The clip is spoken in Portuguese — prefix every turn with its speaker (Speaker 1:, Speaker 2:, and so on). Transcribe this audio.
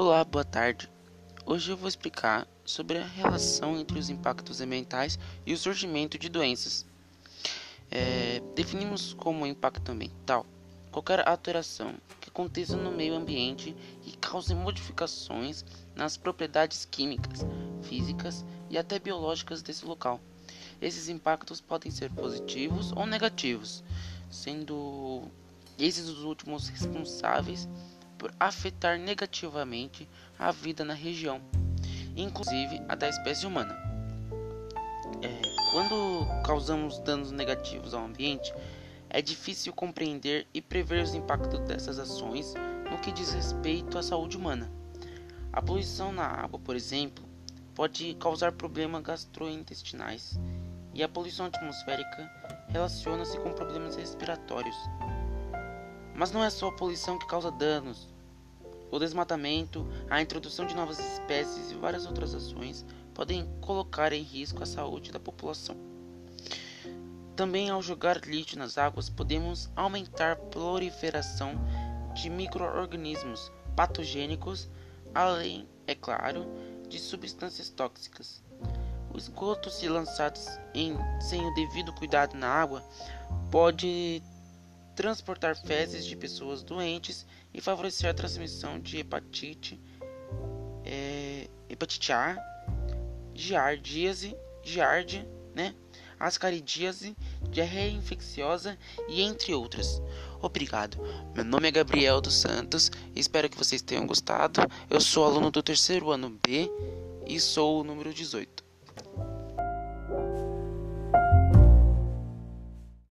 Speaker 1: Olá, boa tarde. Hoje eu vou explicar sobre a relação entre os impactos ambientais e o surgimento de doenças. É, definimos como impacto ambiental qualquer alteração que aconteça no meio ambiente e cause modificações nas propriedades químicas, físicas e até biológicas desse local. Esses impactos podem ser positivos ou negativos, sendo esses os últimos responsáveis por afetar negativamente a vida na região, inclusive a da espécie humana. É, quando causamos danos negativos ao ambiente, é difícil compreender e prever os impactos dessas ações no que diz respeito à saúde humana. A poluição na água, por exemplo, pode causar problemas gastrointestinais e a poluição atmosférica relaciona-se com problemas respiratórios. Mas não é só a poluição que causa danos. O desmatamento, a introdução de novas espécies e várias outras ações podem colocar em risco a saúde da população. Também ao jogar lixo nas águas, podemos aumentar a proliferação de microorganismos patogênicos, além, é claro, de substâncias tóxicas. O esgoto, se lançado em, sem o devido cuidado na água, pode transportar fezes de pessoas doentes e favorecer a transmissão de hepatite, é, hepatite A, giardíase, giardia, né, ascaridíase, diarreia infecciosa e entre outras. Obrigado. Meu nome é Gabriel dos Santos. Espero que vocês tenham gostado. Eu sou aluno do terceiro ano B e sou o número 18.